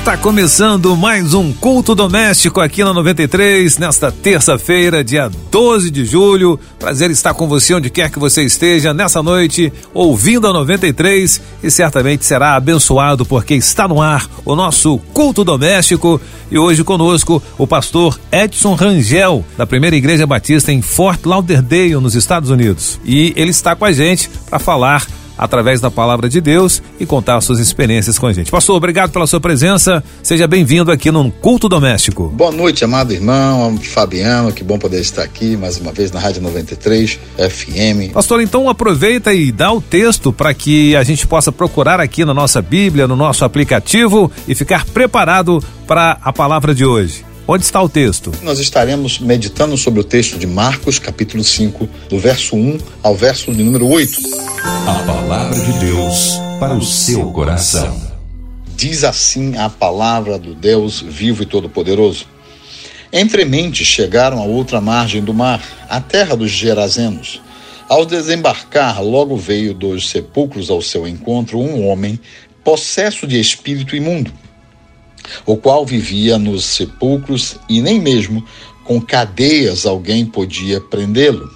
Está começando mais um culto doméstico aqui na 93, nesta terça-feira, dia 12 de julho. Prazer estar com você onde quer que você esteja nessa noite, ouvindo a 93 e certamente será abençoado porque está no ar o nosso culto doméstico. E hoje conosco o pastor Edson Rangel, da Primeira Igreja Batista em Fort Lauderdale, nos Estados Unidos. E ele está com a gente para falar através da palavra de Deus e contar suas experiências com a gente. Pastor, obrigado pela sua presença. Seja bem-vindo aqui no Culto Doméstico. Boa noite, amado irmão, Fabiano. Que bom poder estar aqui mais uma vez na Rádio 93 FM. Pastor, então aproveita e dá o texto para que a gente possa procurar aqui na nossa Bíblia, no nosso aplicativo e ficar preparado para a palavra de hoje. Onde está o texto? Nós estaremos meditando sobre o texto de Marcos, capítulo 5, do verso 1 ao verso de número 8. A palavra de Deus para o seu coração. Diz assim a palavra do Deus vivo e todo-poderoso. Entremente chegaram a outra margem do mar, a terra dos Gerazenos. Ao desembarcar, logo veio dos sepulcros ao seu encontro um homem possesso de espírito imundo o qual vivia nos sepulcros e nem mesmo com cadeias alguém podia prendê-lo.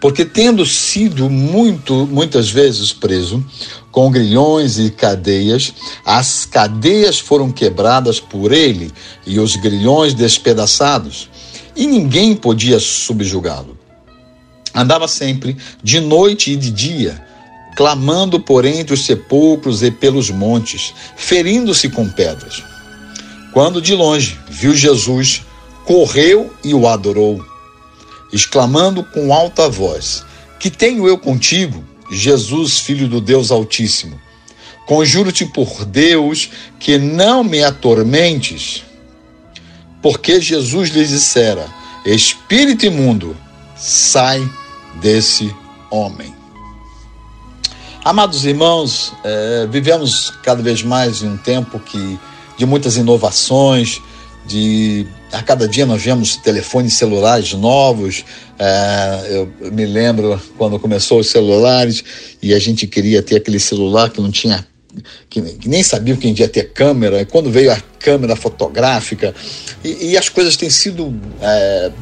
Porque tendo sido muito, muitas vezes preso, com grilhões e cadeias, as cadeias foram quebradas por ele e os grilhões despedaçados, e ninguém podia subjugá-lo. Andava sempre, de noite e de dia, clamando por entre os sepulcros e pelos montes, ferindo-se com pedras. Quando de longe viu Jesus, correu e o adorou, exclamando com alta voz: Que tenho eu contigo, Jesus, filho do Deus Altíssimo? Conjuro-te por Deus que não me atormentes. Porque Jesus lhes dissera: Espírito imundo, sai desse homem. Amados irmãos, é, vivemos cada vez mais em um tempo que de muitas inovações, de a cada dia nós vemos telefones celulares novos. É, eu me lembro quando começou os celulares e a gente queria ter aquele celular que não tinha que, que, nem sabia que ia ter câmera, e quando veio a câmera fotográfica, e, e as coisas têm sido é,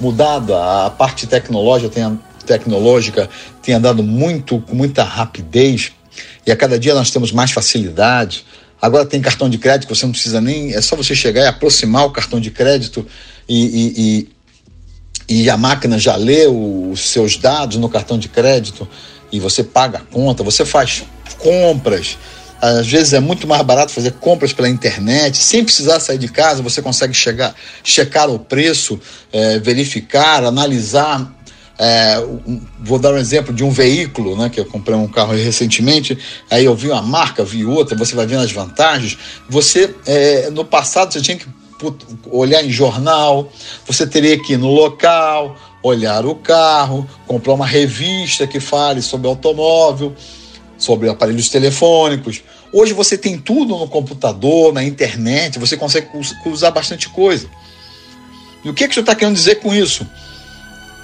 mudado, a, a parte tecnológica tem, tecnológica tem andado muito, com muita rapidez, e a cada dia nós temos mais facilidade. Agora tem cartão de crédito, você não precisa nem. É só você chegar e aproximar o cartão de crédito e, e, e, e a máquina já lê os seus dados no cartão de crédito e você paga a conta, você faz compras. Às vezes é muito mais barato fazer compras pela internet, sem precisar sair de casa, você consegue chegar, checar o preço, é, verificar, analisar é, vou dar um exemplo de um veículo, né, que eu comprei um carro recentemente, aí eu vi uma marca, vi outra, você vai vendo as vantagens. Você, é, no passado, você tinha que olhar em jornal, você teria que ir no local, olhar o carro, comprar uma revista que fale sobre automóvel, sobre aparelhos telefônicos. Hoje você tem tudo no computador, na internet, você consegue usar bastante coisa. E o que, que você está querendo dizer com isso?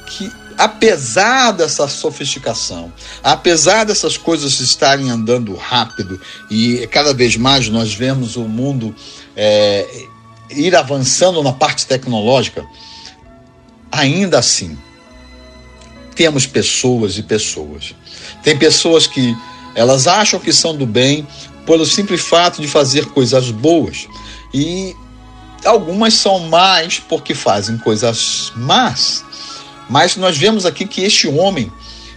Que apesar dessa sofisticação, apesar dessas coisas estarem andando rápido e cada vez mais nós vemos o mundo é, ir avançando na parte tecnológica, ainda assim temos pessoas e pessoas. Tem pessoas que elas acham que são do bem pelo simples fato de fazer coisas boas e algumas são mais porque fazem coisas más. Mas nós vemos aqui que este homem,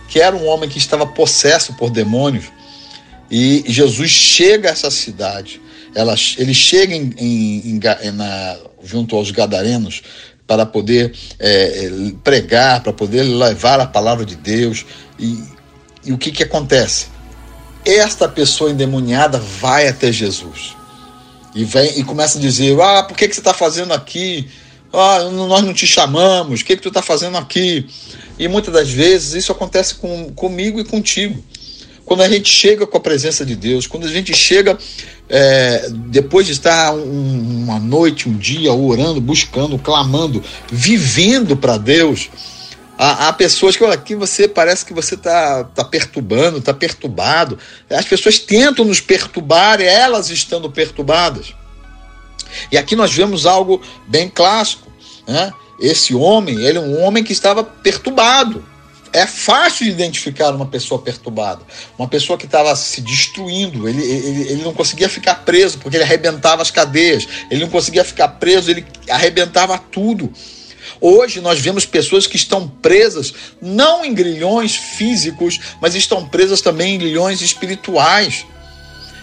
que era um homem que estava possesso por demônios, e Jesus chega a essa cidade, ela, ele chega em, em, em, na, junto aos gadarenos para poder é, pregar, para poder levar a palavra de Deus. E, e o que, que acontece? Esta pessoa endemoniada vai até Jesus e vem e começa a dizer: Ah, por que, que você está fazendo aqui? Ah, nós não te chamamos, o que, que tu está fazendo aqui? E muitas das vezes isso acontece com, comigo e contigo. quando a gente chega com a presença de Deus, quando a gente chega é, depois de estar um, uma noite, um dia orando, buscando, clamando, vivendo para Deus, há, há, pessoas que aqui você parece que você está tá perturbando, está perturbado. As pessoas tentam nos perturbar, elas estando perturbadas. E aqui nós vemos algo bem clássico. Né? Esse homem, ele é um homem que estava perturbado é fácil de identificar uma pessoa perturbada, uma pessoa que estava se destruindo, ele, ele, ele não conseguia ficar preso porque ele arrebentava as cadeias, ele não conseguia ficar preso, ele arrebentava tudo. Hoje nós vemos pessoas que estão presas não em grilhões físicos, mas estão presas também em grilhões espirituais.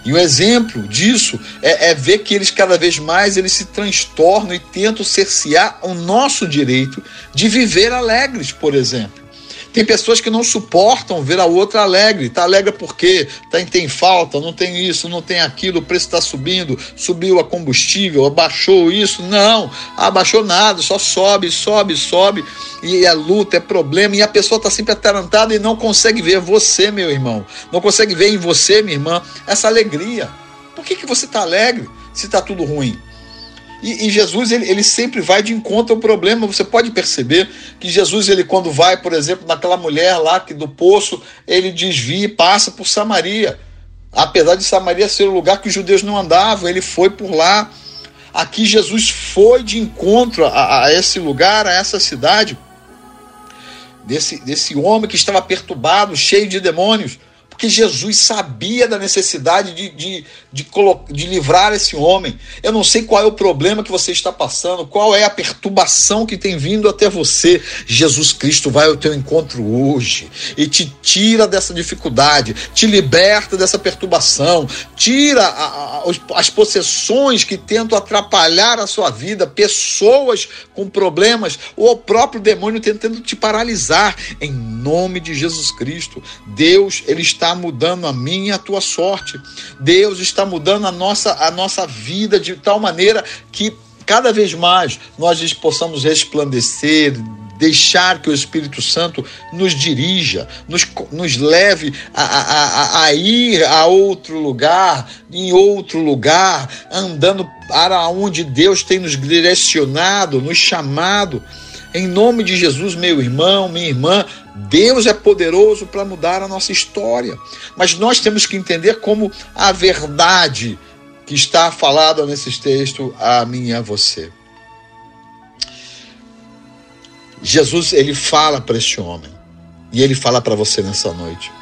E o exemplo disso é, é, ver que eles cada vez mais eles se transtornam e tentam cercear o nosso direito de viver alegres, por exemplo. Tem pessoas que não suportam ver a outra alegre. Está alegre porque tem, tem falta, não tem isso, não tem aquilo, o preço está subindo, subiu a combustível, abaixou isso. Não, abaixou nada, só sobe, sobe, sobe. E é luta, é problema. E a pessoa está sempre atarantada e não consegue ver você, meu irmão. Não consegue ver em você, minha irmã, essa alegria. Por que, que você está alegre se está tudo ruim? E, e, Jesus ele, ele sempre vai de encontro ao problema. Você pode perceber que Jesus ele quando vai, por exemplo, naquela mulher lá que do poço ele desvia e passa por Samaria. Apesar de Samaria ser o lugar que os judeus não andavam, ele foi por lá. Aqui Jesus foi de encontro a, a esse lugar, a essa cidade, desse, desse homem que estava perturbado, cheio de demônios porque Jesus sabia da necessidade de, de, de, de, livrar esse homem. Eu não sei qual é o problema que você está passando, qual é a perturbação que tem vindo até você. Jesus Cristo vai ao teu encontro hoje e te tira dessa dificuldade, te liberta dessa perturbação, tira a, a, as possessões que tentam atrapalhar a sua vida, pessoas com problemas, ou o próprio demônio tentando te paralisar. Em nome de Jesus Cristo, Deus, Ele está mudando a minha e a tua sorte. Deus está mudando a nossa, a nossa vida de tal maneira que cada vez mais nós possamos resplandecer, deixar que o Espírito Santo nos dirija, nos, nos leve a, a, a, ir a outro lugar, em outro lugar, andando para onde Deus tem nos direcionado, nos chamado. Em nome de Jesus, meu irmão, minha irmã, Deus é poderoso para mudar a nossa história. Mas nós temos que entender como a verdade que está falada nesses textos a mim e a você. Jesus, ele fala para este homem. E ele fala para você nessa noite.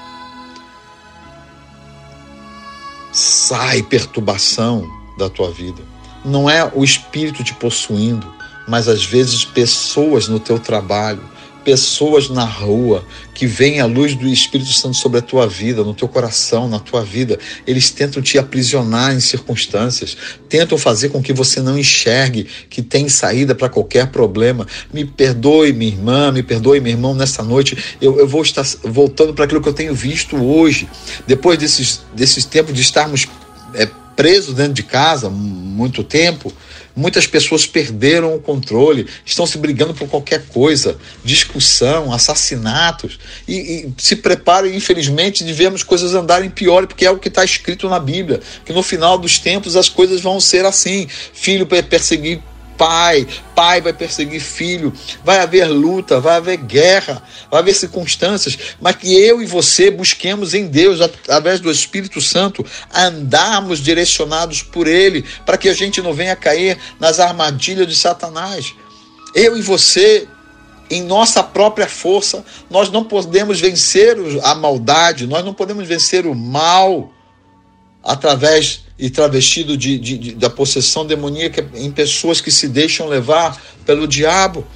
Sai perturbação da tua vida. Não é o espírito te possuindo, mas às vezes pessoas no teu trabalho, pessoas na rua que veem a luz do Espírito Santo sobre a tua vida, no teu coração, na tua vida. Eles tentam te aprisionar em circunstâncias, tentam fazer com que você não enxergue que tem saída para qualquer problema. Me perdoe, minha irmã, me perdoe, meu irmão, nessa noite. Eu, eu vou estar voltando para aquilo que eu tenho visto hoje, depois desses, desses tempos de estarmos é, presos dentro de casa muito tempo Muitas pessoas perderam o controle, estão se brigando por qualquer coisa, discussão, assassinatos, e, e se preparem, infelizmente, de vermos coisas andarem pior, porque é o que está escrito na Bíblia, que no final dos tempos as coisas vão ser assim: filho perseguir pai, pai vai perseguir filho, vai haver luta, vai haver guerra, vai haver circunstâncias, mas que eu e você busquemos em Deus, através do Espírito Santo, andarmos direcionados por Ele, para que a gente não venha cair nas armadilhas de Satanás. Eu e você, em nossa própria força, nós não podemos vencer a maldade, nós não podemos vencer o mal através e travestido de, de, de, da possessão demoníaca em pessoas que se deixam levar pelo diabo.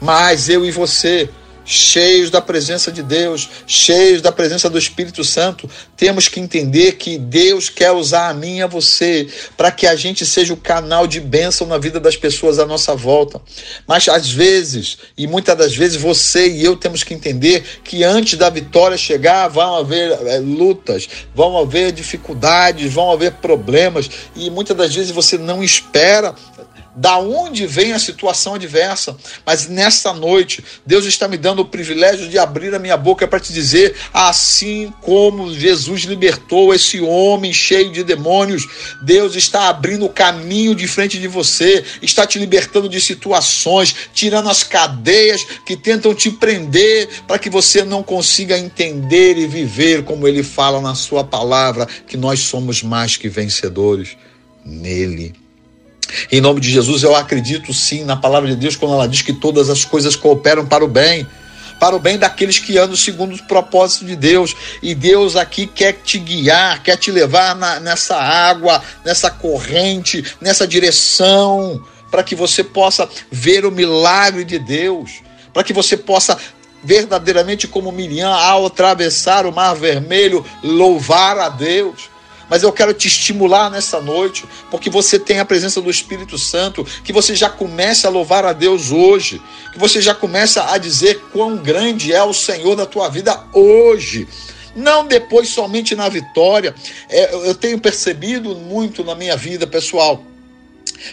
Mas eu e você cheios da presença de Deus, cheios da presença do Espírito Santo, temos que entender que Deus quer usar a mim e a você para que a gente seja o canal de bênção na vida das pessoas à nossa volta. Mas às vezes, e muitas das vezes, você e eu temos que entender que antes da vitória chegar, vão haver é, lutas, vão haver dificuldades, vão haver problemas, e muitas das vezes você não espera da onde vem a situação adversa. Mas nesta noite, Deus está me dando o privilégio de abrir a minha boca para te dizer: assim como Jesus libertou esse homem cheio de demônios, Deus está abrindo o caminho de frente de você, está te libertando de situações, tirando as cadeias que tentam te prender para que você não consiga entender e viver como ele fala na sua palavra, que nós somos mais que vencedores nele. Em nome de Jesus, eu acredito sim na palavra de Deus quando ela diz que todas as coisas cooperam para o bem, para o bem daqueles que andam segundo os propósitos de Deus. E Deus aqui quer te guiar, quer te levar na, nessa água, nessa corrente, nessa direção, para que você possa ver o milagre de Deus, para que você possa verdadeiramente como Miriam ao atravessar o mar vermelho louvar a Deus mas eu quero te estimular nessa noite, porque você tem a presença do Espírito Santo, que você já comece a louvar a Deus hoje, que você já comece a dizer quão grande é o Senhor da tua vida hoje não depois somente na vitória. É, eu tenho percebido muito na minha vida pessoal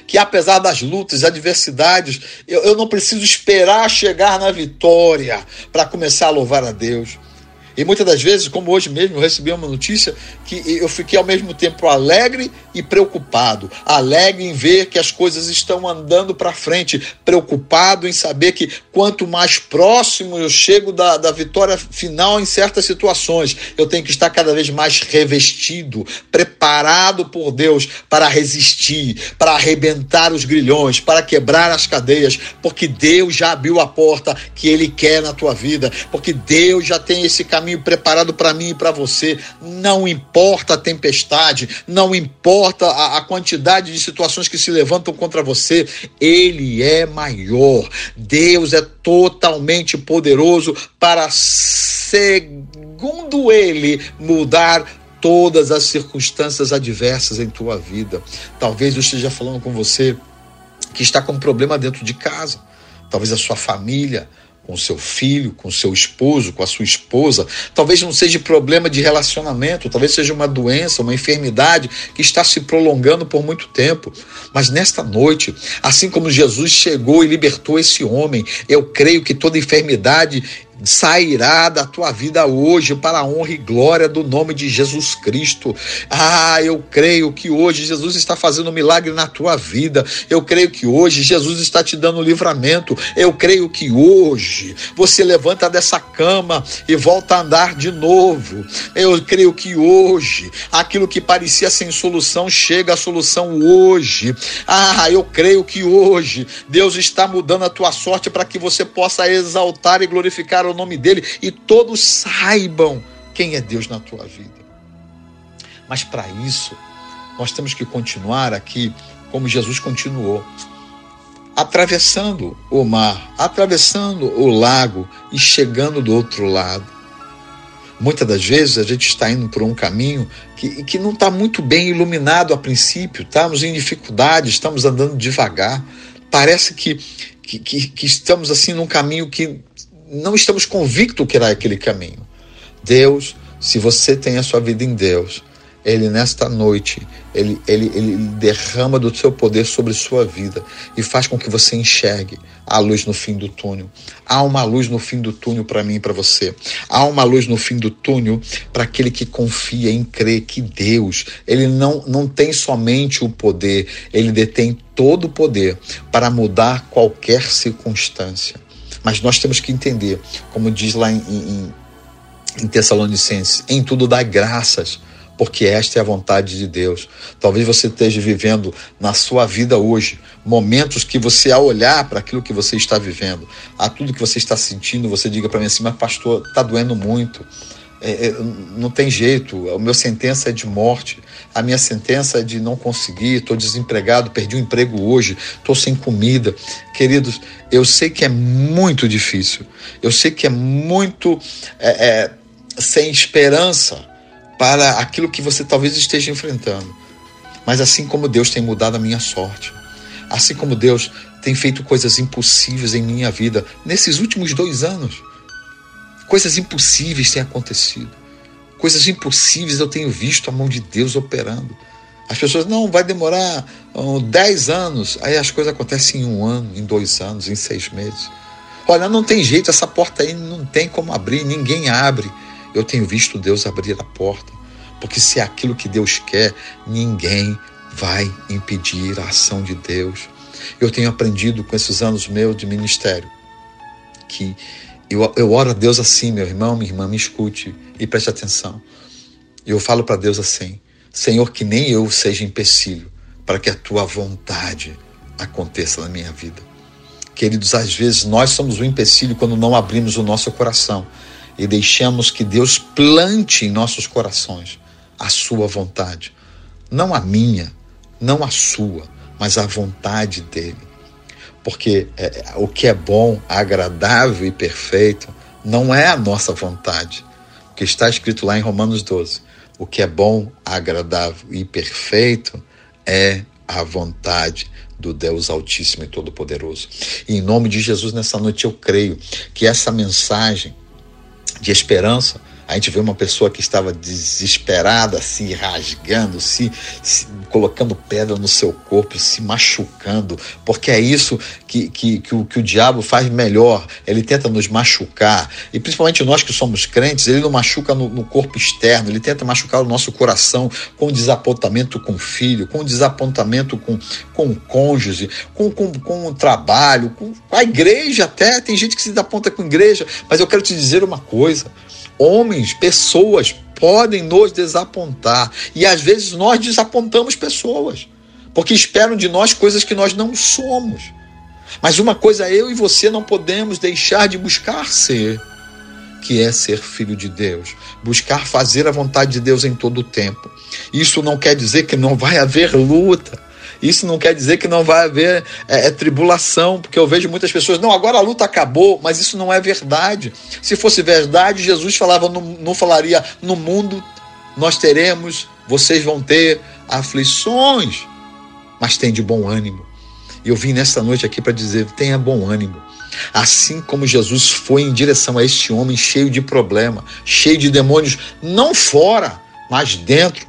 que apesar das lutas, adversidades, eu, eu não preciso esperar chegar na vitória para começar a louvar a Deus. E muitas das vezes, como hoje mesmo, eu recebi uma notícia que eu fiquei ao mesmo tempo alegre e preocupado. Alegre em ver que as coisas estão andando para frente, preocupado em saber que quanto mais próximo eu chego da, da vitória final em certas situações, eu tenho que estar cada vez mais revestido, preparado por Deus para resistir, para arrebentar os grilhões, para quebrar as cadeias, porque Deus já abriu a porta que Ele quer na tua vida, porque Deus já tem esse caminho caminho preparado para mim e para você. Não importa a tempestade, não importa a, a quantidade de situações que se levantam contra você, Ele é maior. Deus é totalmente poderoso para, segundo Ele, mudar todas as circunstâncias adversas em tua vida. Talvez eu esteja falando com você que está com um problema dentro de casa, talvez a sua família, com seu filho, com seu esposo, com a sua esposa. Talvez não seja problema de relacionamento, talvez seja uma doença, uma enfermidade que está se prolongando por muito tempo. Mas nesta noite, assim como Jesus chegou e libertou esse homem, eu creio que toda enfermidade sairá da tua vida hoje para a honra e glória do nome de Jesus Cristo. Ah, eu creio que hoje Jesus está fazendo um milagre na tua vida. Eu creio que hoje Jesus está te dando livramento. Eu creio que hoje você levanta dessa cama e volta a andar de novo. Eu creio que hoje aquilo que parecia sem solução chega à solução hoje. Ah, eu creio que hoje Deus está mudando a tua sorte para que você possa exaltar e glorificar o nome dele e todos saibam quem é Deus na tua vida. Mas para isso, nós temos que continuar aqui como Jesus continuou, atravessando o mar, atravessando o lago e chegando do outro lado. Muitas das vezes a gente está indo por um caminho que, que não está muito bem iluminado a princípio, estamos em dificuldade, estamos andando devagar. Parece que, que, que, que estamos assim num caminho que não estamos convictos que era aquele caminho. Deus, se você tem a sua vida em Deus, ele nesta noite, ele, ele, ele derrama do seu poder sobre sua vida e faz com que você enxergue a luz no fim do túnel. Há uma luz no fim do túnel para mim e para você. Há uma luz no fim do túnel para aquele que confia em crer que Deus, ele não, não tem somente o poder, ele detém todo o poder para mudar qualquer circunstância. Mas nós temos que entender, como diz lá em, em, em Tessalonicenses, em tudo dá graças, porque esta é a vontade de Deus. Talvez você esteja vivendo na sua vida hoje momentos que você, ao olhar para aquilo que você está vivendo, a tudo que você está sentindo, você diga para mim assim: Mas, pastor, está doendo muito. É, é, não tem jeito, a minha sentença é de morte, a minha sentença é de não conseguir, estou desempregado, perdi o um emprego hoje, estou sem comida. Queridos, eu sei que é muito difícil, eu sei que é muito é, é, sem esperança para aquilo que você talvez esteja enfrentando. Mas assim como Deus tem mudado a minha sorte, assim como Deus tem feito coisas impossíveis em minha vida nesses últimos dois anos, Coisas impossíveis têm acontecido. Coisas impossíveis eu tenho visto a mão de Deus operando. As pessoas, não, vai demorar um, 10 anos. Aí as coisas acontecem em um ano, em dois anos, em seis meses. Olha, não tem jeito, essa porta aí não tem como abrir, ninguém abre. Eu tenho visto Deus abrir a porta, porque se é aquilo que Deus quer, ninguém vai impedir a ação de Deus. Eu tenho aprendido com esses anos meus de ministério que eu, eu oro a Deus assim, meu irmão, minha irmã, me escute e preste atenção. Eu falo para Deus assim: Senhor, que nem eu seja empecilho para que a tua vontade aconteça na minha vida. Queridos, às vezes nós somos o empecilho quando não abrimos o nosso coração e deixamos que Deus plante em nossos corações a sua vontade. Não a minha, não a sua, mas a vontade dele. Porque é, o que é bom, agradável e perfeito não é a nossa vontade. O que está escrito lá em Romanos 12. O que é bom, agradável e perfeito é a vontade do Deus Altíssimo e Todo-Poderoso. E em nome de Jesus, nessa noite eu creio que essa mensagem de esperança a gente vê uma pessoa que estava desesperada, se rasgando, se, se, colocando pedra no seu corpo, se machucando, porque é isso que, que, que, o, que o diabo faz melhor. Ele tenta nos machucar, e principalmente nós que somos crentes, ele não machuca no, no corpo externo, ele tenta machucar o nosso coração com desapontamento com o filho, com desapontamento com, com o cônjuge, com, com, com o trabalho, com a igreja até. Tem gente que se desaponta com a igreja, mas eu quero te dizer uma coisa homens, pessoas podem nos desapontar e às vezes nós desapontamos pessoas porque esperam de nós coisas que nós não somos. Mas uma coisa eu e você não podemos deixar de buscar ser, que é ser filho de Deus, buscar fazer a vontade de Deus em todo o tempo. Isso não quer dizer que não vai haver luta. Isso não quer dizer que não vai haver é, é, tribulação, porque eu vejo muitas pessoas, não, agora a luta acabou, mas isso não é verdade. Se fosse verdade, Jesus falava, não, não falaria no mundo nós teremos, vocês vão ter aflições, mas tem de bom ânimo. E eu vim nesta noite aqui para dizer: tenha bom ânimo. Assim como Jesus foi em direção a este homem cheio de problema, cheio de demônios, não fora, mas dentro.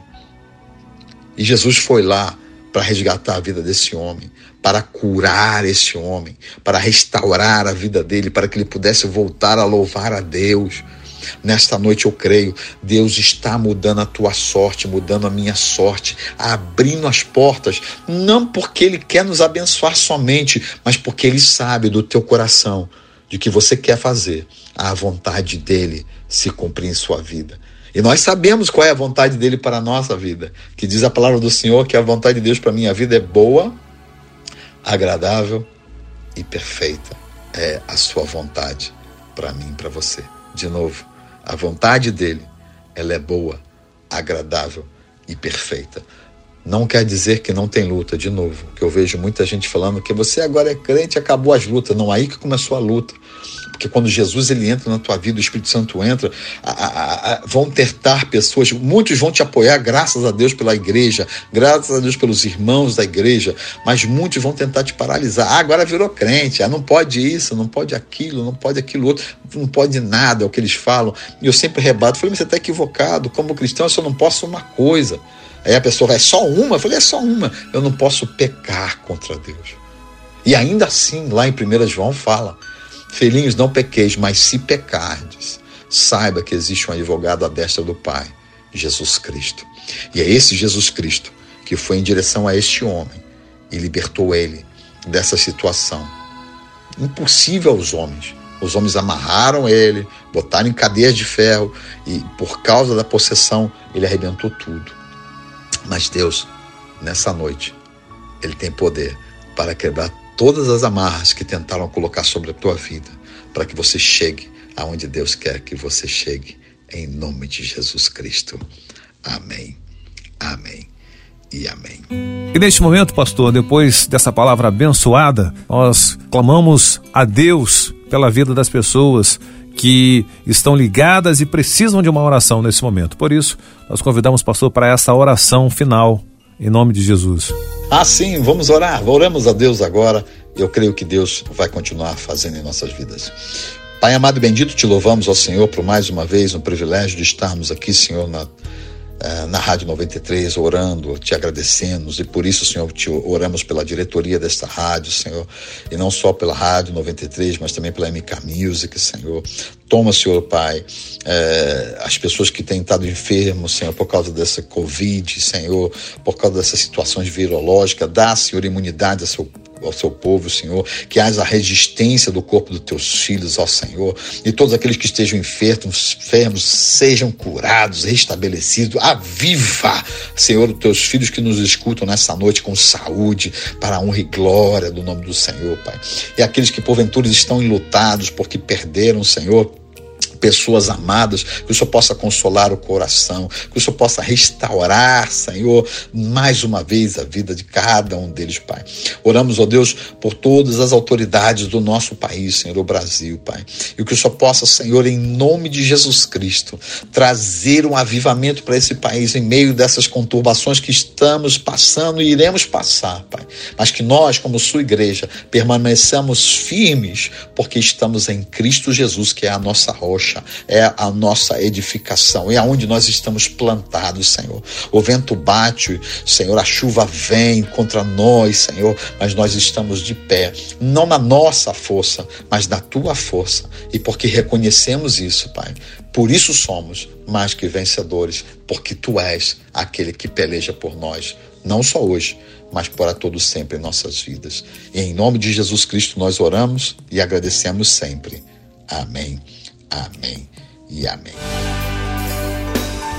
E Jesus foi lá para resgatar a vida desse homem, para curar esse homem, para restaurar a vida dele, para que ele pudesse voltar a louvar a Deus. Nesta noite eu creio, Deus está mudando a tua sorte, mudando a minha sorte, abrindo as portas, não porque Ele quer nos abençoar somente, mas porque Ele sabe do teu coração de que você quer fazer a vontade dele se cumprir em sua vida. E nós sabemos qual é a vontade dele para a nossa vida, que diz a palavra do Senhor que a vontade de Deus para a minha vida é boa, agradável e perfeita. É a sua vontade para mim e para você. De novo, a vontade dele, ela é boa, agradável e perfeita. Não quer dizer que não tem luta, de novo, que eu vejo muita gente falando que você agora é crente, acabou as lutas. Não, aí que começou a luta. Porque quando Jesus ele entra na tua vida, o Espírito Santo entra, a, a, a, vão tentar pessoas, muitos vão te apoiar, graças a Deus pela igreja, graças a Deus pelos irmãos da igreja, mas muitos vão tentar te paralisar. Ah, agora virou crente, ah, não pode isso, não pode aquilo, não pode aquilo outro, não pode nada, é o que eles falam. E eu sempre rebato, falei, mas você está equivocado, como cristão eu só não posso uma coisa. Aí a pessoa vai, é só uma? Eu falei, é só uma. Eu não posso pecar contra Deus. E ainda assim, lá em 1 João fala, Filhinhos, não pequeis, mas se pecardes, saiba que existe um advogado à destra do Pai, Jesus Cristo. E é esse Jesus Cristo que foi em direção a este homem e libertou ele dessa situação. Impossível aos homens. Os homens amarraram ele, botaram em cadeias de ferro e, por causa da possessão, ele arrebentou tudo. Mas Deus, nessa noite, ele tem poder para quebrar todas as amarras que tentaram colocar sobre a tua vida, para que você chegue aonde Deus quer que você chegue, em nome de Jesus Cristo. Amém. Amém. E amém. E neste momento, pastor, depois dessa palavra abençoada, nós clamamos a Deus pela vida das pessoas que estão ligadas e precisam de uma oração nesse momento. Por isso, nós convidamos o pastor para essa oração final, em nome de Jesus. Ah, sim, vamos orar. Oramos a Deus agora. Eu creio que Deus vai continuar fazendo em nossas vidas. Pai amado e bendito, te louvamos ao Senhor por mais uma vez um privilégio de estarmos aqui, Senhor, na, eh, na Rádio 93, orando, te agradecendo, e por isso, Senhor, te oramos pela diretoria desta rádio, Senhor, e não só pela Rádio 93, mas também pela MK Music, Senhor. Toma, Senhor Pai, eh, as pessoas que têm estado enfermos, Senhor, por causa dessa Covid, Senhor, por causa dessas situações virológicas, dá, Senhor, imunidade a seu ao seu povo, Senhor, que haja a resistência do corpo dos teus filhos, ó Senhor, e todos aqueles que estejam enfermos, enfermos sejam curados, restabelecidos, aviva, Senhor, os teus filhos que nos escutam nessa noite com saúde, para a honra e glória do nome do Senhor, Pai. E aqueles que porventura estão enlutados porque perderam, Senhor, pessoas amadas, que o Senhor possa consolar o coração, que o Senhor possa restaurar, Senhor, mais uma vez a vida de cada um deles, Pai. Oramos, ó Deus, por todas as autoridades do nosso país, Senhor, o Brasil, Pai. E que o Senhor possa, Senhor, em nome de Jesus Cristo, trazer um avivamento para esse país em meio dessas conturbações que estamos passando e iremos passar, Pai. Mas que nós, como sua igreja, permaneçamos firmes, porque estamos em Cristo Jesus, que é a nossa rocha rocha, é a nossa edificação, é aonde nós estamos plantados, Senhor. O vento bate, Senhor, a chuva vem contra nós, Senhor, mas nós estamos de pé, não na nossa força, mas na tua força. E porque reconhecemos isso, Pai, por isso somos mais que vencedores, porque tu és aquele que peleja por nós, não só hoje, mas para todos sempre em nossas vidas. E em nome de Jesus Cristo nós oramos e agradecemos sempre. Amém. Amém e amém.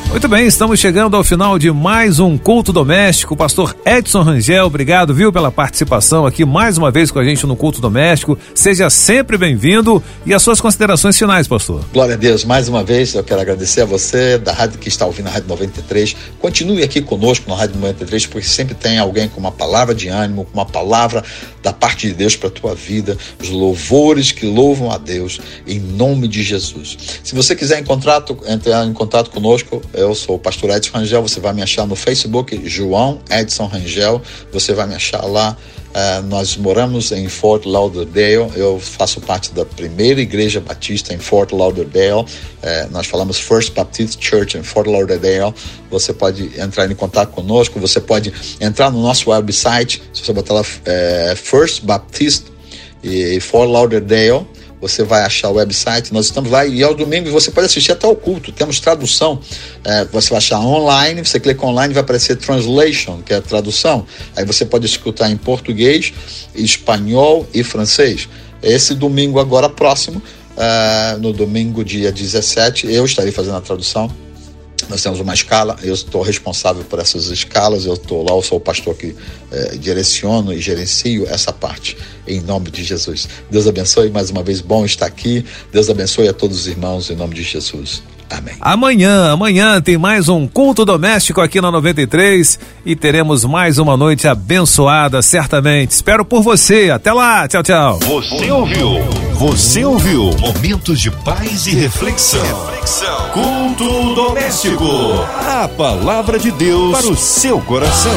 Muito bem, estamos chegando ao final de mais um culto doméstico. Pastor Edson Rangel, obrigado, viu, pela participação aqui mais uma vez com a gente no culto doméstico. Seja sempre bem-vindo e as suas considerações finais, pastor. Glória a Deus, mais uma vez eu quero agradecer a você da rádio que está ouvindo a Rádio 93. Continue aqui conosco na Rádio 93, porque sempre tem alguém com uma palavra de ânimo, com uma palavra da parte de Deus para a tua vida, os louvores que louvam a Deus em nome de Jesus. Se você quiser entrar em contato conosco, eu sou o pastor Edson Rangel, você vai me achar no Facebook, João Edson Rangel, você vai me achar lá. Uh, nós moramos em Fort Lauderdale, eu faço parte da primeira igreja batista em Fort Lauderdale. Uh, nós falamos First Baptist Church em Fort Lauderdale. Você pode entrar em contato conosco, você pode entrar no nosso website, se você botar lá uh, First Baptist e Fort Lauderdale você vai achar o website, nós estamos lá e ao domingo você pode assistir até o culto, temos tradução. É, você vai achar online, você clica online vai aparecer translation, que é a tradução. Aí você pode escutar em português, espanhol e francês. Esse domingo agora próximo, uh, no domingo dia 17, eu estarei fazendo a tradução nós temos uma escala, eu estou responsável por essas escalas, eu estou lá, eu sou o pastor que eh, direciono e gerencio essa parte, em nome de Jesus. Deus abençoe mais uma vez, bom estar aqui. Deus abençoe a todos os irmãos, em nome de Jesus. Amém. Amanhã, amanhã tem mais um culto doméstico aqui na 93 e teremos mais uma noite abençoada, certamente. Espero por você. Até lá. Tchau, tchau. Você ouviu? Você ouviu? Momentos de paz e reflexão. reflexão. Culto doméstico. A palavra de Deus para o seu coração.